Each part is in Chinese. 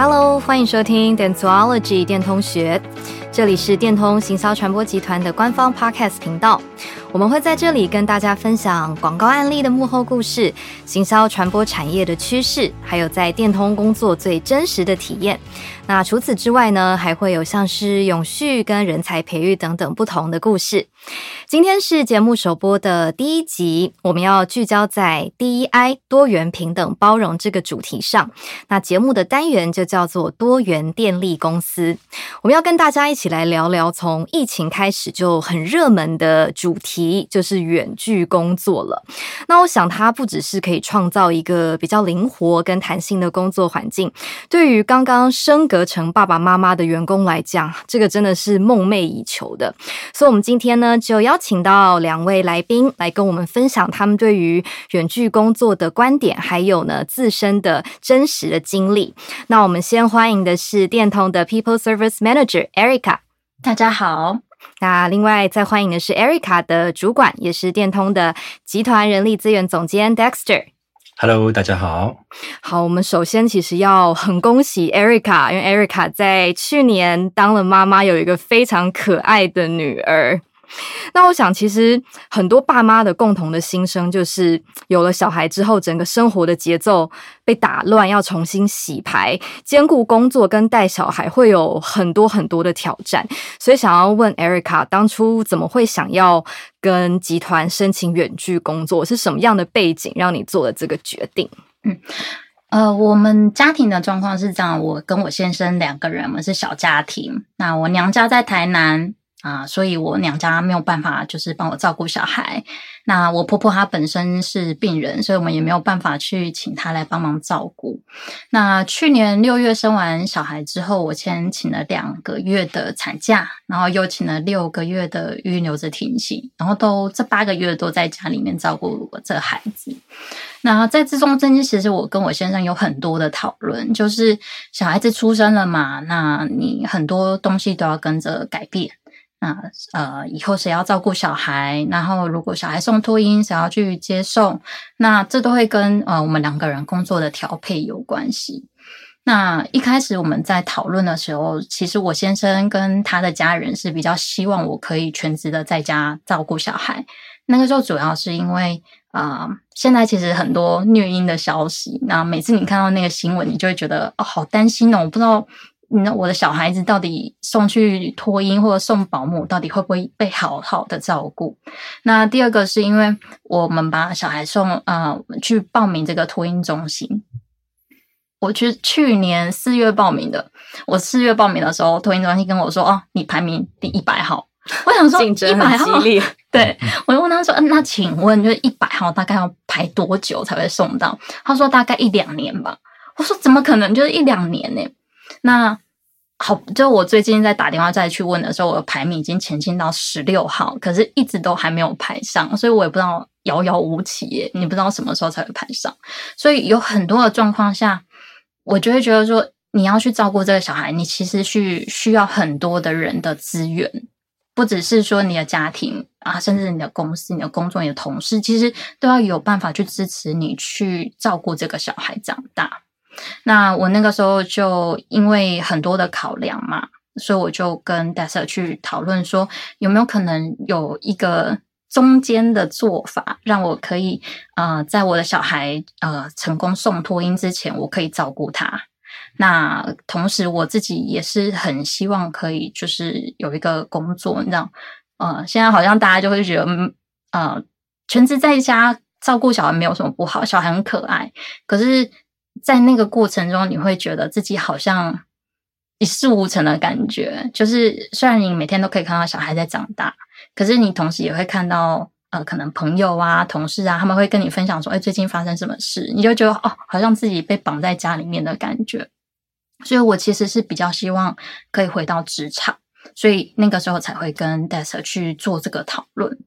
Hello，欢迎收听 Dentsuology 电通学，这里是电通行销传播集团的官方 Podcast 频道。我们会在这里跟大家分享广告案例的幕后故事、行销传播产业的趋势，还有在电通工作最真实的体验。那除此之外呢，还会有像是永续跟人才培育等等不同的故事。今天是节目首播的第一集，我们要聚焦在 DEI 多元、平等、包容这个主题上。那节目的单元就叫做多元电力公司。我们要跟大家一起来聊聊从疫情开始就很热门的主题，就是远距工作了。那我想它不只是可以创造一个比较灵活跟弹性的工作环境，对于刚刚升格成爸爸妈妈的员工来讲，这个真的是梦寐以求的。所以，我们今天呢，就邀请到两位来宾来跟我们分享他们对于远距工作的观点，还有呢自身的真实的经历。那我们先欢迎的是电通的 People Service Manager Erica，大家好。那另外再欢迎的是 Erica 的主管，也是电通的集团人力资源总监 Dexter。Hello，大家好。好，我们首先其实要很恭喜 Erica，因为 Erica 在去年当了妈妈，有一个非常可爱的女儿。那我想，其实很多爸妈的共同的心声就是，有了小孩之后，整个生活的节奏被打乱，要重新洗牌，兼顾工作跟带小孩，会有很多很多的挑战。所以，想要问 Erica，当初怎么会想要跟集团申请远距工作？是什么样的背景让你做了这个决定？嗯，呃，我们家庭的状况是这样，我跟我先生两个人，我们是小家庭。那我娘家在台南。啊，所以我娘家没有办法，就是帮我照顾小孩。那我婆婆她本身是病人，所以我们也没有办法去请她来帮忙照顾。那去年六月生完小孩之后，我先请了两个月的产假，然后又请了六个月的育婴留着停薪，然后都这八个月都在家里面照顾我这孩子。那在这中间，其实我跟我先生有很多的讨论，就是小孩子出生了嘛，那你很多东西都要跟着改变。那呃，以后谁要照顾小孩？然后如果小孩送托婴，谁要去接送？那这都会跟呃我们两个人工作的调配有关系。那一开始我们在讨论的时候，其实我先生跟他的家人是比较希望我可以全职的在家照顾小孩。那个时候主要是因为啊、呃，现在其实很多虐婴的消息，那每次你看到那个新闻，你就会觉得哦，好担心哦，我不知道。那我的小孩子到底送去托婴或者送保姆，到底会不会被好好的照顾？那第二个是因为我们把小孩送呃去报名这个托婴中心，我去去年四月报名的，我四月报名的时候，托婴中心跟我说：“哦，你排名第一百号。”我想说一百号。对，我就问他说：“嗯，那请问就是一百号大概要排多久才会送到？”他说：“大概一两年吧。”我说：“怎么可能？就是一两年呢？”那好，就我最近在打电话再去问的时候，我的排名已经前进到十六号，可是一直都还没有排上，所以我也不知道遥遥无期耶，你不知道什么时候才会排上。所以有很多的状况下，我就会觉得说，你要去照顾这个小孩，你其实需需要很多的人的资源，不只是说你的家庭啊，甚至你的公司、你的工作、你的同事，其实都要有办法去支持你去照顾这个小孩长大。那我那个时候就因为很多的考量嘛，所以我就跟戴莎去讨论说，有没有可能有一个中间的做法，让我可以呃，在我的小孩呃成功送托婴之前，我可以照顾他。那同时我自己也是很希望可以就是有一个工作，你知道，呃，现在好像大家就会觉得，呃，全职在家照顾小孩没有什么不好，小孩很可爱，可是。在那个过程中，你会觉得自己好像一事无成的感觉。就是虽然你每天都可以看到小孩在长大，可是你同时也会看到，呃，可能朋友啊、同事啊，他们会跟你分享说：“哎，最近发生什么事？”你就觉得哦，好像自己被绑在家里面的感觉。所以我其实是比较希望可以回到职场，所以那个时候才会跟 Dexter 去做这个讨论。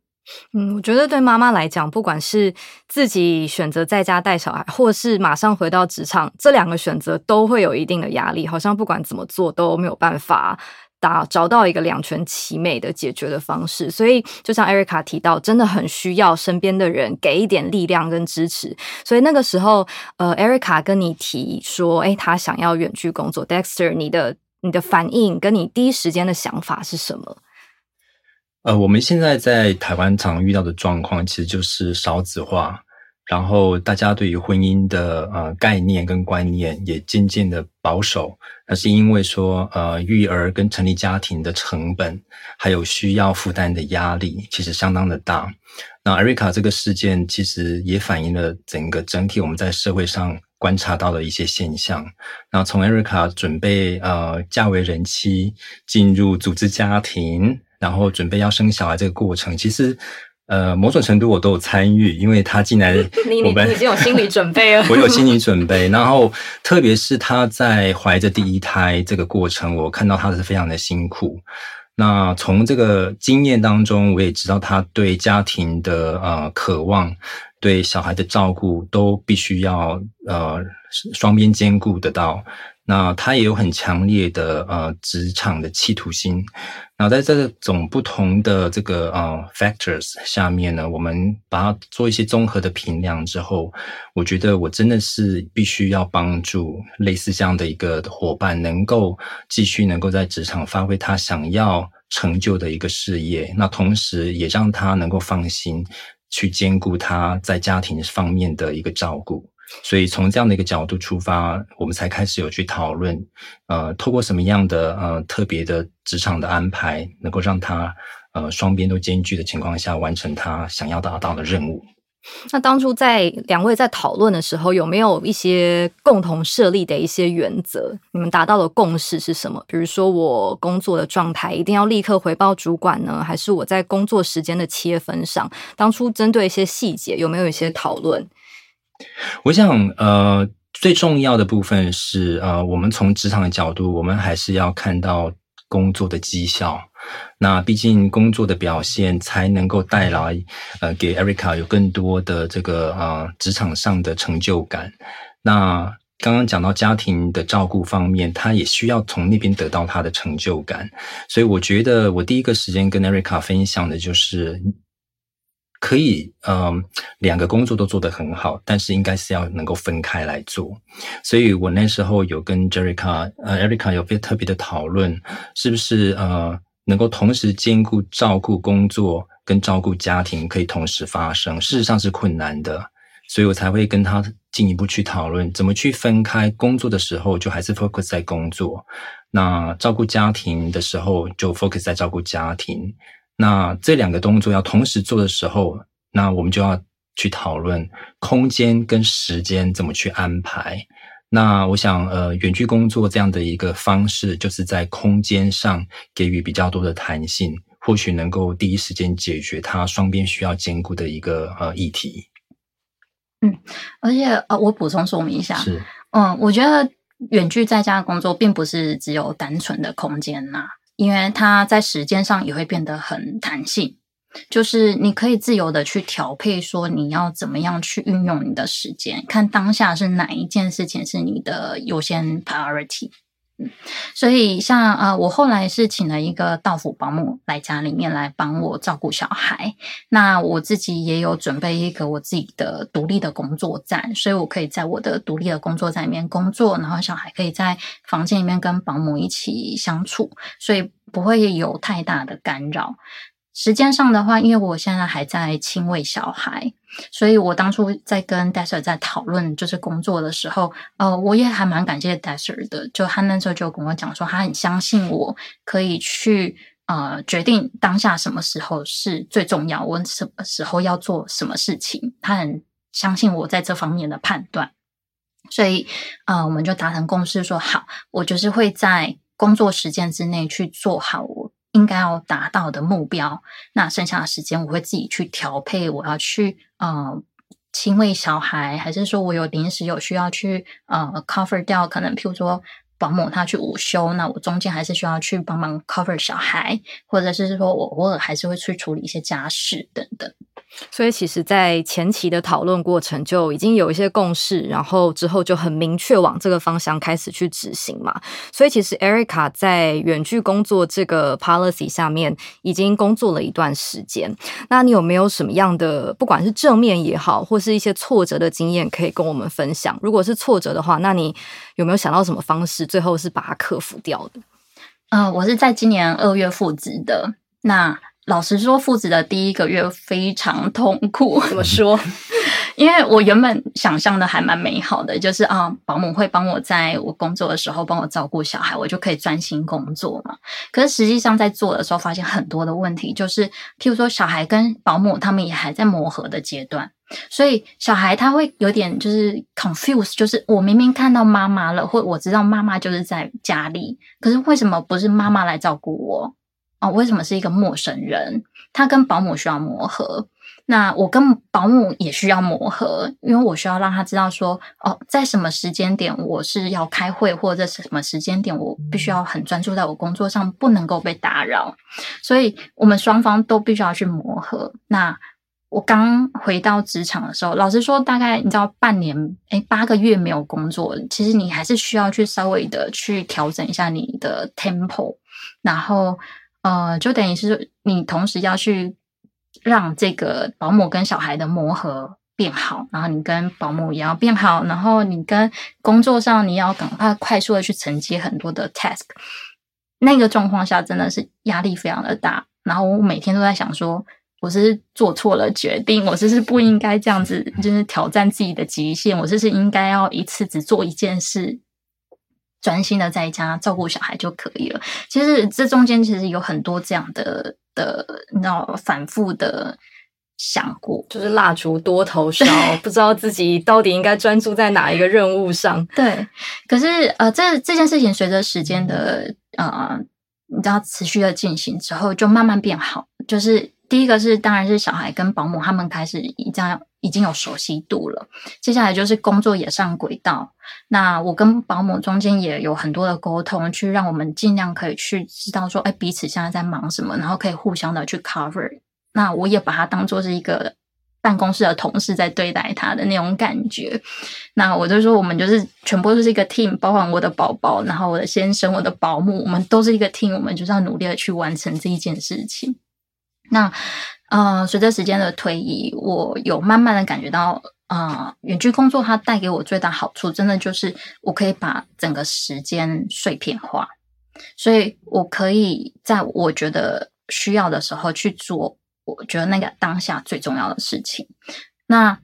嗯，我觉得对妈妈来讲，不管是自己选择在家带小孩，或是马上回到职场，这两个选择都会有一定的压力，好像不管怎么做都没有办法打找到一个两全其美的解决的方式。所以就像 Erica 提到，真的很需要身边的人给一点力量跟支持。所以那个时候，呃，Erica 跟你提说，诶，他想要远距工作，Dexter，你的你的反应跟你第一时间的想法是什么？呃，我们现在在台湾常遇到的状况，其实就是少子化，然后大家对于婚姻的呃概念跟观念也渐渐的保守。那是因为说，呃，育儿跟成立家庭的成本，还有需要负担的压力，其实相当的大。那 Erica 这个事件，其实也反映了整个整体我们在社会上观察到的一些现象。那从 Erica 准备呃嫁为人妻，进入组织家庭。然后准备要生小孩这个过程，其实，呃，某种程度我都有参与，因为他进来，你你你已经有心理准备了。我有心理准备，然后特别是他在怀着第一胎这个过程，我看到他是非常的辛苦。那从这个经验当中，我也知道他对家庭的呃渴望，对小孩的照顾都必须要呃双边兼顾得到。那他也有很强烈的呃职场的企图心。那在这种不同的这个呃 factors 下面呢，我们把它做一些综合的评量之后，我觉得我真的是必须要帮助类似这样的一个伙伴，能够继续能够在职场发挥他想要成就的一个事业。那同时也让他能够放心去兼顾他在家庭方面的一个照顾。所以从这样的一个角度出发，我们才开始有去讨论，呃，透过什么样的呃特别的职场的安排，能够让他呃双边都兼具的情况下，完成他想要达到的任务。那当初在两位在讨论的时候，有没有一些共同设立的一些原则？你们达到的共识是什么？比如说，我工作的状态一定要立刻回报主管呢，还是我在工作时间的切分上，当初针对一些细节，有没有一些讨论？我想，呃，最重要的部分是，呃，我们从职场的角度，我们还是要看到工作的绩效。那毕竟工作的表现才能够带来，呃，给 Erica 有更多的这个呃职场上的成就感。那刚刚讲到家庭的照顾方面，他也需要从那边得到他的成就感。所以我觉得，我第一个时间跟 Erica 分享的就是。可以，嗯，两个工作都做得很好，但是应该是要能够分开来做。所以我那时候有跟 Jerica 呃，Erica 有特别的讨论，是不是呃，能够同时兼顾照顾工作跟照顾家庭，可以同时发生？事实上是困难的，所以我才会跟他进一步去讨论，怎么去分开工作的时候就还是 focus 在工作，那照顾家庭的时候就 focus 在照顾家庭。那这两个动作要同时做的时候，那我们就要去讨论空间跟时间怎么去安排。那我想，呃，远距工作这样的一个方式，就是在空间上给予比较多的弹性，或许能够第一时间解决它双边需要兼顾的一个呃议题。嗯，而且呃，我补充说明一下，是，嗯，我觉得远距在家工作并不是只有单纯的空间呐。因为它在时间上也会变得很弹性，就是你可以自由的去调配，说你要怎么样去运用你的时间，看当下是哪一件事情是你的优先 priority。嗯所以像呃，我后来是请了一个到府保姆来家里面来帮我照顾小孩。那我自己也有准备一个我自己的独立的工作站，所以我可以在我的独立的工作站里面工作，然后小孩可以在房间里面跟保姆一起相处，所以不会有太大的干扰。时间上的话，因为我现在还在亲喂小孩，所以我当初在跟 Daser 在讨论就是工作的时候，呃，我也还蛮感谢 Daser 的，就他那时候就跟我讲说，他很相信我可以去呃决定当下什么时候是最重要，我什么时候要做什么事情，他很相信我在这方面的判断，所以呃，我们就达成共识说，好，我就是会在工作时间之内去做好我。应该要达到的目标，那剩下的时间我会自己去调配。我要去呃亲喂小孩，还是说我有临时有需要去呃 cover 掉？可能譬如说保姆他去午休，那我中间还是需要去帮忙 cover 小孩，或者是说我偶尔还是会去处理一些家事等等。所以，其实，在前期的讨论过程就已经有一些共识，然后之后就很明确往这个方向开始去执行嘛。所以，其实 Erica 在远距工作这个 policy 下面已经工作了一段时间。那你有没有什么样的，不管是正面也好，或是一些挫折的经验，可以跟我们分享？如果是挫折的话，那你有没有想到什么方式，最后是把它克服掉的？呃，我是在今年二月复职的。那老实说，父子的第一个月非常痛苦。怎么说？因为我原本想象的还蛮美好的，就是啊，保姆会帮我在我工作的时候帮我照顾小孩，我就可以专心工作嘛。可是实际上在做的时候，发现很多的问题，就是譬如说，小孩跟保姆他们也还在磨合的阶段，所以小孩他会有点就是 confuse，就是我明明看到妈妈了，或我知道妈妈就是在家里，可是为什么不是妈妈来照顾我？哦，为什么是一个陌生人？他跟保姆需要磨合，那我跟保姆也需要磨合，因为我需要让他知道说，哦，在什么时间点我是要开会，或者什么时间点我必须要很专注在我工作上，不能够被打扰。所以，我们双方都必须要去磨合。那我刚回到职场的时候，老实说，大概你知道半年，诶，八个月没有工作，其实你还是需要去稍微的去调整一下你的 tempo，然后。呃，就等于是你同时要去让这个保姆跟小孩的磨合变好，然后你跟保姆也要变好，然后你跟工作上你要赶快快速的去承接很多的 task。那个状况下真的是压力非常的大，然后我每天都在想说，我是做错了决定，我是不是不应该这样子，就是挑战自己的极限，我是不是应该要一次只做一件事。专心的在家照顾小孩就可以了。其实这中间其实有很多这样的的，你知道，反复的想过，就是蜡烛多头烧，不知道自己到底应该专注在哪一个任务上。对，可是呃，这这件事情随着时间的呃，你知道持续的进行之后，就慢慢变好。就是第一个是，当然是小孩跟保姆他们开始一这样。已经有熟悉度了，接下来就是工作也上轨道。那我跟保姆中间也有很多的沟通，去让我们尽量可以去知道说，哎，彼此现在在忙什么，然后可以互相的去 cover。那我也把他当做是一个办公室的同事在对待他的那种感觉。那我就说，我们就是全部都是一个 team，包括我的宝宝，然后我的先生，我的保姆，我们都是一个 team，我们就是要努力的去完成这一件事情。那。呃，随着时间的推移，我有慢慢的感觉到，呃，远距工作它带给我最大好处，真的就是我可以把整个时间碎片化，所以我可以在我觉得需要的时候去做，我觉得那个当下最重要的事情。那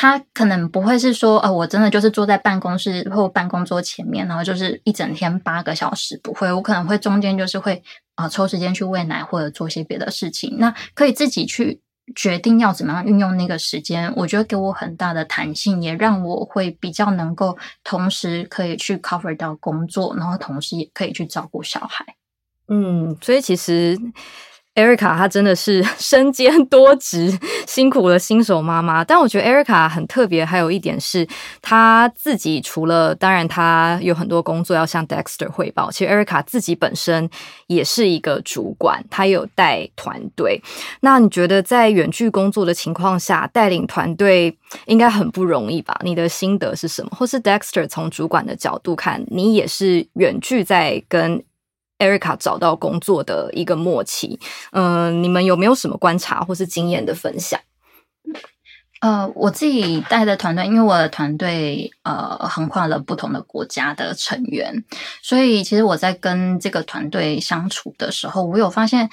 他可能不会是说，呃，我真的就是坐在办公室或办公桌前面，然后就是一整天八个小时，不会，我可能会中间就是会。啊、抽时间去喂奶或者做些别的事情，那可以自己去决定要怎么样运用那个时间。我觉得给我很大的弹性，也让我会比较能够同时可以去 cover 到工作，然后同时也可以去照顾小孩。嗯，所以其实。Erica 她真的是 身兼多职，辛苦了新手妈妈。但我觉得 Erica 很特别，还有一点是，她自己除了当然她有很多工作要向 Dexter 汇报，其实 Erica 自己本身也是一个主管，她有带团队。那你觉得在远距工作的情况下，带领团队应该很不容易吧？你的心得是什么？或是 Dexter 从主管的角度看，你也是远距在跟 Erica 找到工作的一个默契，嗯、你们有没有什么观察或是经验的分享？呃，我自己带的团队，因为我的团队呃横跨了不同的国家的成员，所以其实我在跟这个团队相处的时候，我有发现，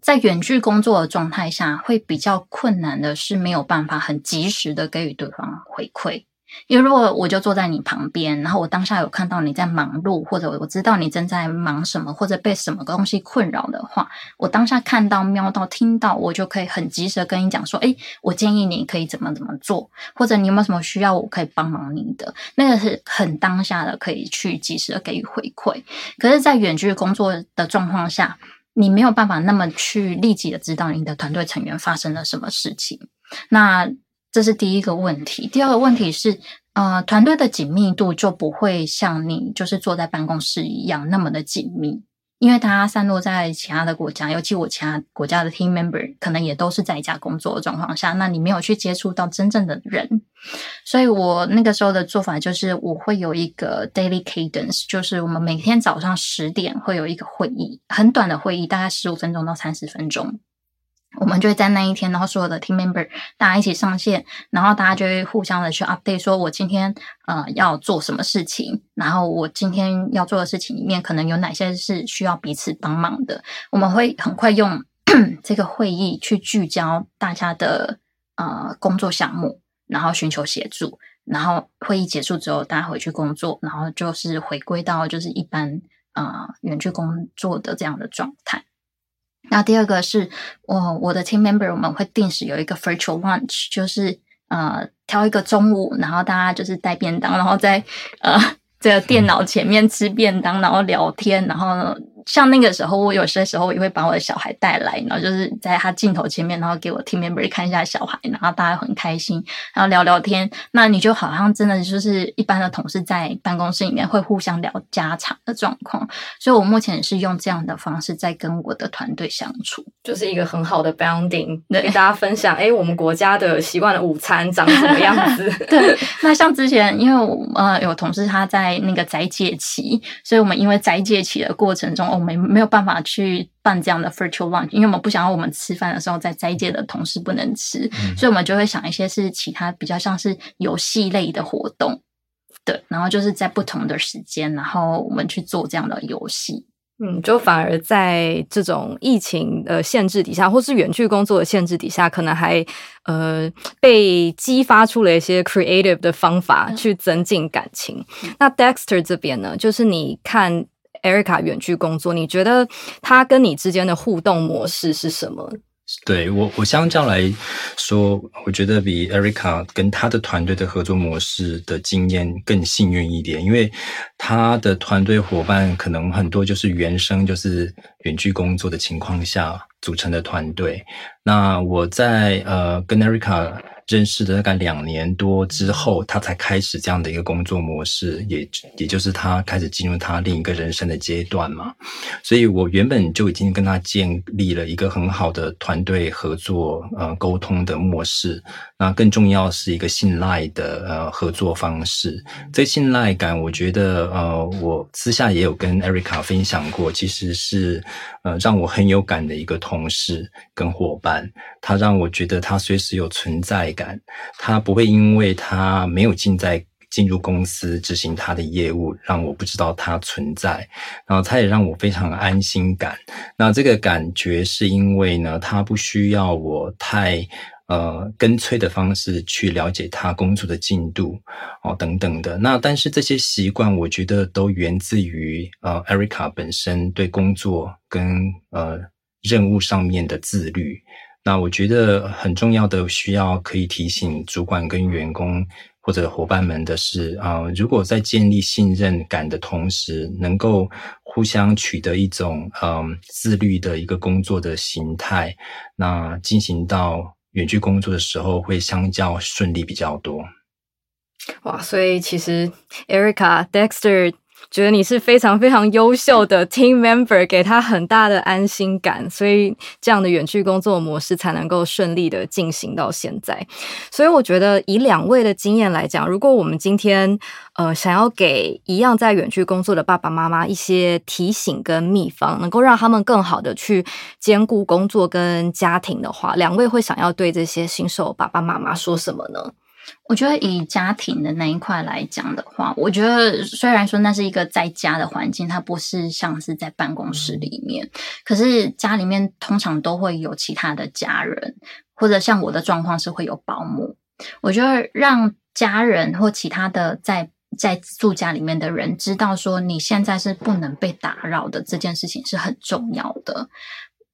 在远距工作的状态下，会比较困难的是没有办法很及时的给予对方回馈。因为如果我就坐在你旁边，然后我当下有看到你在忙碌，或者我知道你正在忙什么，或者被什么东西困扰的话，我当下看到、瞄到、听到，我就可以很及时的跟你讲说：“诶，我建议你可以怎么怎么做，或者你有没有什么需要我可以帮忙你的？”那个是很当下的，可以去及时的给予回馈。可是，在远距工作的状况下，你没有办法那么去立即的知道你的团队成员发生了什么事情。那这是第一个问题，第二个问题是，呃，团队的紧密度就不会像你就是坐在办公室一样那么的紧密，因为大家散落在其他的国家，尤其我其他国家的 team member 可能也都是在家工作的状况下，那你没有去接触到真正的人，所以我那个时候的做法就是，我会有一个 daily cadence，就是我们每天早上十点会有一个会议，很短的会议，大概十五分钟到三十分钟。我们就会在那一天，然后所有的 team member 大家一起上线，然后大家就会互相的去 update，说我今天呃要做什么事情，然后我今天要做的事情里面可能有哪些是需要彼此帮忙的。我们会很快用 这个会议去聚焦大家的呃工作项目，然后寻求协助。然后会议结束之后，大家回去工作，然后就是回归到就是一般呃远距工作的这样的状态。那第二个是我我的 team member，我们会定时有一个 virtual lunch，就是呃挑一个中午，然后大家就是带便当，然后在呃这个电脑前面吃便当，然后聊天，然后。像那个时候，我有些时候也会把我的小孩带来，然后就是在他镜头前面，然后给我 team member 看一下小孩，然后大家很开心，然后聊聊天。那你就好像真的就是一般的同事在办公室里面会互相聊家常的状况。所以我目前也是用这样的方式在跟我的团队相处，就是一个很好的 bounding，跟大家分享，哎，我们国家的习惯的午餐长什么样子？对。那像之前，因为我呃有同事他在那个斋戒期，所以我们因为斋戒期的过程中。我们没有办法去办这样的 virtual lunch，因为我们不想要我们吃饭的时候在斋戒的同事不能吃，嗯，所以我们就会想一些是其他比较像是游戏类的活动，对，然后就是在不同的时间，然后我们去做这样的游戏。嗯，就反而在这种疫情的限制底下，或是远距工作的限制底下，可能还呃被激发出了一些 creative 的方法去增进感情。嗯。那 Dexter 这边呢，就是你看。Erica 远距工作，你觉得他跟你之间的互动模式是什么？对我，我相较来说，我觉得比 Erica 跟他的团队的合作模式的经验更幸运一点，因为他的团队伙伴可能很多就是原生就是远距工作的情况下组成的团队。那我在呃跟 Erica。认识的大概两年多之后，他才开始这样的一个工作模式，也也就是他开始进入他另一个人生的阶段嘛。所以我原本就已经跟他建立了一个很好的团队合作、呃沟通的模式。那更重要是一个信赖的呃合作方式。这信赖感，我觉得呃我私下也有跟 Erica 分享过，其实是呃让我很有感的一个同事跟伙伴。他让我觉得他随时有存在感，他不会因为他没有进在进入公司执行他的业务，让我不知道他存在。然后他也让我非常安心感。那这个感觉是因为呢，他不需要我太呃跟催的方式去了解他工作的进度哦等等的。那但是这些习惯，我觉得都源自于呃 Erica 本身对工作跟呃任务上面的自律。那我觉得很重要的需要可以提醒主管跟员工或者伙伴们的是啊，如果在建立信任感的同时，能够互相取得一种嗯自律的一个工作的形态，那进行到远距工作的时候会相较顺利比较多。哇，所以其实 Erica Dexter。觉得你是非常非常优秀的 team member，给他很大的安心感，所以这样的远距工作模式才能够顺利的进行到现在。所以我觉得以两位的经验来讲，如果我们今天呃想要给一样在远距工作的爸爸妈妈一些提醒跟秘方，能够让他们更好的去兼顾工作跟家庭的话，两位会想要对这些新手爸爸妈妈说什么呢？我觉得以家庭的那一块来讲的话，我觉得虽然说那是一个在家的环境，它不是像是在办公室里面，可是家里面通常都会有其他的家人，或者像我的状况是会有保姆。我觉得让家人或其他的在在住家里面的人知道说你现在是不能被打扰的，这件事情是很重要的。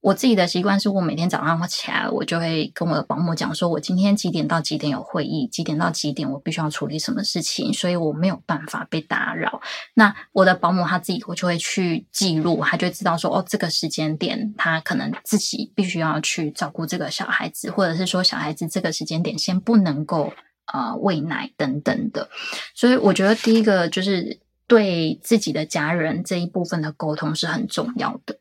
我自己的习惯是我每天早上我起来，我就会跟我的保姆讲说，我今天几点到几点有会议，几点到几点我必须要处理什么事情，所以我没有办法被打扰。那我的保姆他自己，我就会去记录，他就知道说，哦，这个时间点他可能自己必须要去照顾这个小孩子，或者是说小孩子这个时间点先不能够呃喂奶等等的。所以我觉得第一个就是。对自己的家人这一部分的沟通是很重要的。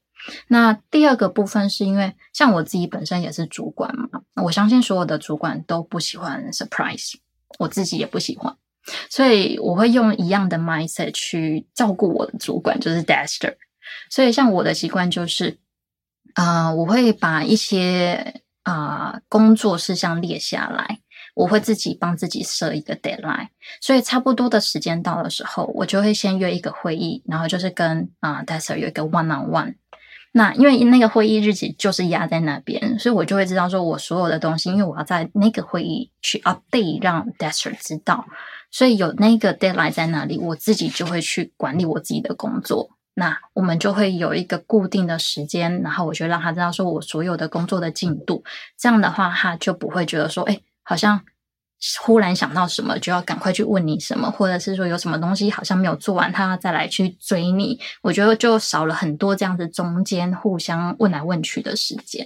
那第二个部分是因为像我自己本身也是主管嘛，我相信所有的主管都不喜欢 surprise，我自己也不喜欢，所以我会用一样的 mindset 去照顾我的主管，就是 Dexter。所以像我的习惯就是，啊、呃，我会把一些啊、工作事项列下来。我会自己帮自己设一个 deadline，所以差不多的时间到的时候，我就会先约一个会议，然后就是跟啊 Dexter 有一个 one on one。那因为那个会议日期就是压在那边，所以我就会知道说我所有的东西，因为我要在那个会议去 update，让 Dexter 知道，所以有那个 deadline 在那里，我自己就会去管理我自己的工作。那我们就会有一个固定的时间，然后我就让他知道说我所有的工作的进度，这样的话他就不会觉得说，哎。好像忽然想到什么，就要赶快去问你什么，或者是说有什么东西好像没有做完，他要再来去追你。我觉得就少了很多这样子中间互相问来问去的时间。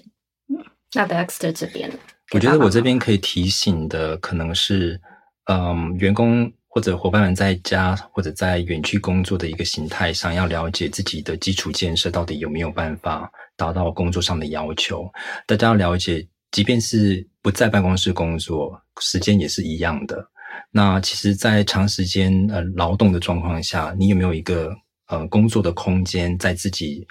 嗯，那 Dexter 这边，我觉得我这边可以提醒的可能是，嗯，员工或者伙伴们在家或者在远距工作的一个形态上，要了解自己的基础建设到底有没有办法达到工作上的要求。大家要了解。即便是不在办公室工作，时间也是一样的。那其实，在长时间呃劳动的状况下，你有没有一个呃工作的空间在自己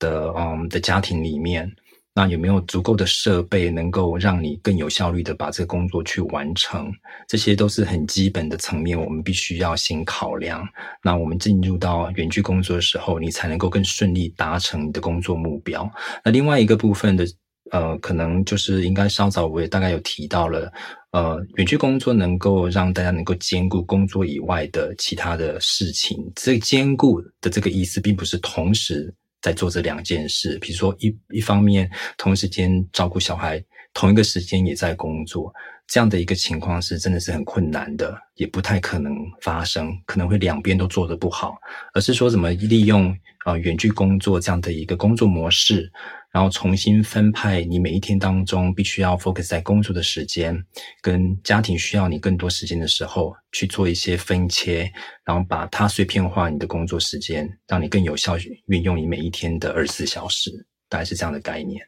的嗯的家庭里面？那有没有足够的设备能够让你更有效率的把这个工作去完成？这些都是很基本的层面，我们必须要先考量。那我们进入到远距工作的时候，你才能够更顺利达成你的工作目标。那另外一个部分的。呃，可能就是应该稍早我也大概有提到了，呃，远距工作能够让大家能够兼顾工作以外的其他的事情。这兼顾的这个意思，并不是同时在做这两件事。比如说一一方面同时间照顾小孩，同一个时间也在工作，这样的一个情况是真的是很困难的，也不太可能发生，可能会两边都做得不好。而是说怎么利用呃远距工作这样的一个工作模式。然后重新分派你每一天当中必须要 focus 在工作的时间，跟家庭需要你更多时间的时候去做一些分切，然后把它碎片化你的工作时间，让你更有效运用你每一天的二十四小时，大概是这样的概念。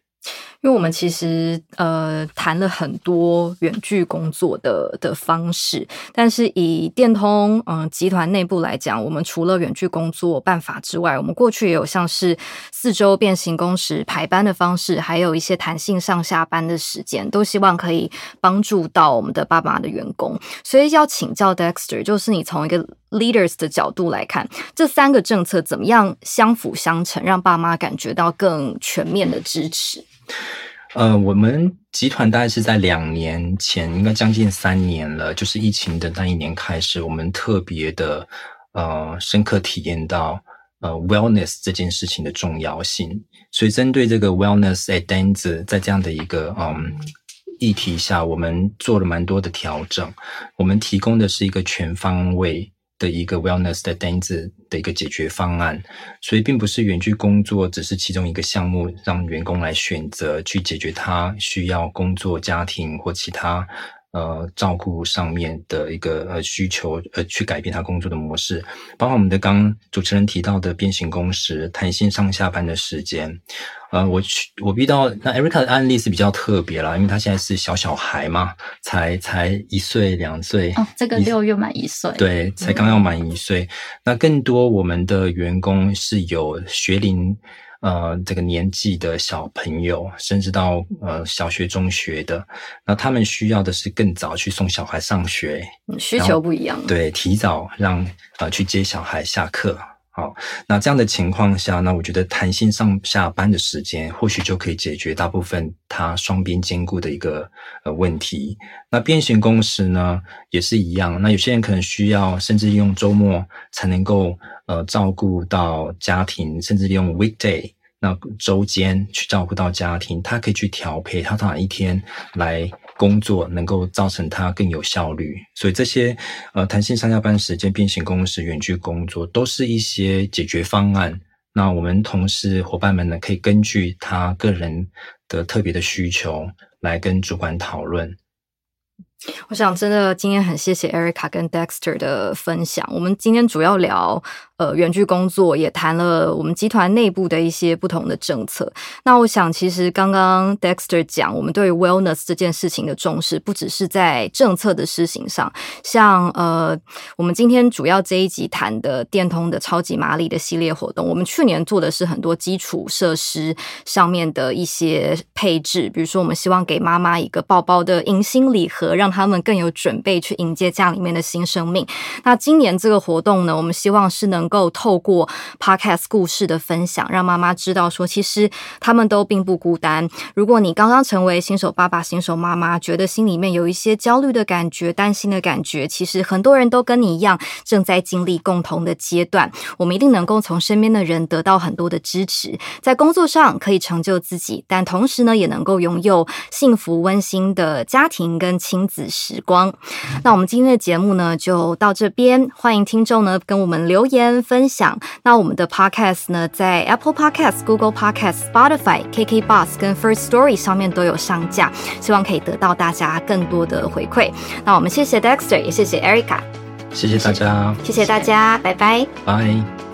因为我们其实呃谈了很多远距工作的的方式，但是以电通嗯、集团内部来讲，我们除了远距工作办法之外，我们过去也有像是四周变形工时排班的方式，还有一些弹性上下班的时间，都希望可以帮助到我们的爸妈的员工。所以要请教 Dexter，就是你从一个 leaders 的角度来看，这三个政策怎么样相辅相成，让爸妈感觉到更全面的支持？呃，我们集团大概是在两年前，应该将近三年了，就是疫情的那一年开始，我们特别的呃深刻体验到呃 wellness 这件事情的重要性。所以针对这个 wellness at dance，在这样的一个嗯议题下，我们做了蛮多的调整。我们提供的是一个全方位。的一个 wellness 的单子的一个解决方案，所以并不是远距工作只是其中一个项目，让员工来选择去解决他需要工作、家庭或其他呃照顾上面的一个呃需求，呃去改变他工作的模式，包括我们的刚刚主持人提到的变形工时、弹性上下班的时间。呃，我去，我遇到那 Erica 的案例是比较特别啦，因为她现在是小小孩嘛，才才一岁两岁。哦，这个六月满一岁。对，才刚要满一岁。嗯。那更多我们的员工是有学龄呃这个年纪的小朋友，甚至到呃小学、中学的，那他们需要的是更早去送小孩上学，需求不一样。对，提早让呃去接小孩下课。好，那这样的情况下，那我觉得弹性上下班的时间或许就可以解决大部分他双边兼顾的一个呃问题。那变形工时呢，也是一样。那有些人可能需要甚至用周末才能够呃照顾到家庭，甚至用 weekday。那周间去照顾到家庭，他可以去调配他哪一天来工作，能够造成他更有效率。所以这些呃弹性上下班时间、变形工时、远距工作，都是一些解决方案。那我们同事伙伴们呢，可以根据他个人的特别的需求来跟主管讨论。我想真的今天很谢谢 Erica 跟 Dexter 的分享。我们今天主要聊。呃，远距工作也谈了我们集团内部的一些不同的政策。那我想，其实刚刚 Dexter 讲，我们对 wellness 这件事情的重视，不只是在政策的施行上。像呃，我们今天主要这一集谈的电通的超级玛丽的系列活动，我们去年做的是很多基础设施上面的一些配置，比如说我们希望给妈妈一个宝宝的迎新礼盒，让他们更有准备去迎接家里面的新生命。那今年这个活动呢，我们希望是能能够透过 Podcast 故事的分享，让妈妈知道说，其实他们都并不孤单。如果你刚刚成为新手爸爸、新手妈妈，觉得心里面有一些焦虑的感觉、担心的感觉，其实很多人都跟你一样，正在经历共同的阶段。我们一定能够从身边的人得到很多的支持，在工作上可以成就自己，但同时呢，也能够拥有幸福温馨的家庭跟亲子时光。那我们今天的节目呢，就到这边，欢迎听众呢跟我们留言。分享。那我们的 Podcast 呢，在 Apple Podcast、Google Podcast、Spotify、KK Bus 跟 First Story 上面都有上架，希望可以得到大家更多的回馈。那我们谢谢 Dexter，也谢谢 Erica，谢谢大家，谢谢大家，拜拜，拜。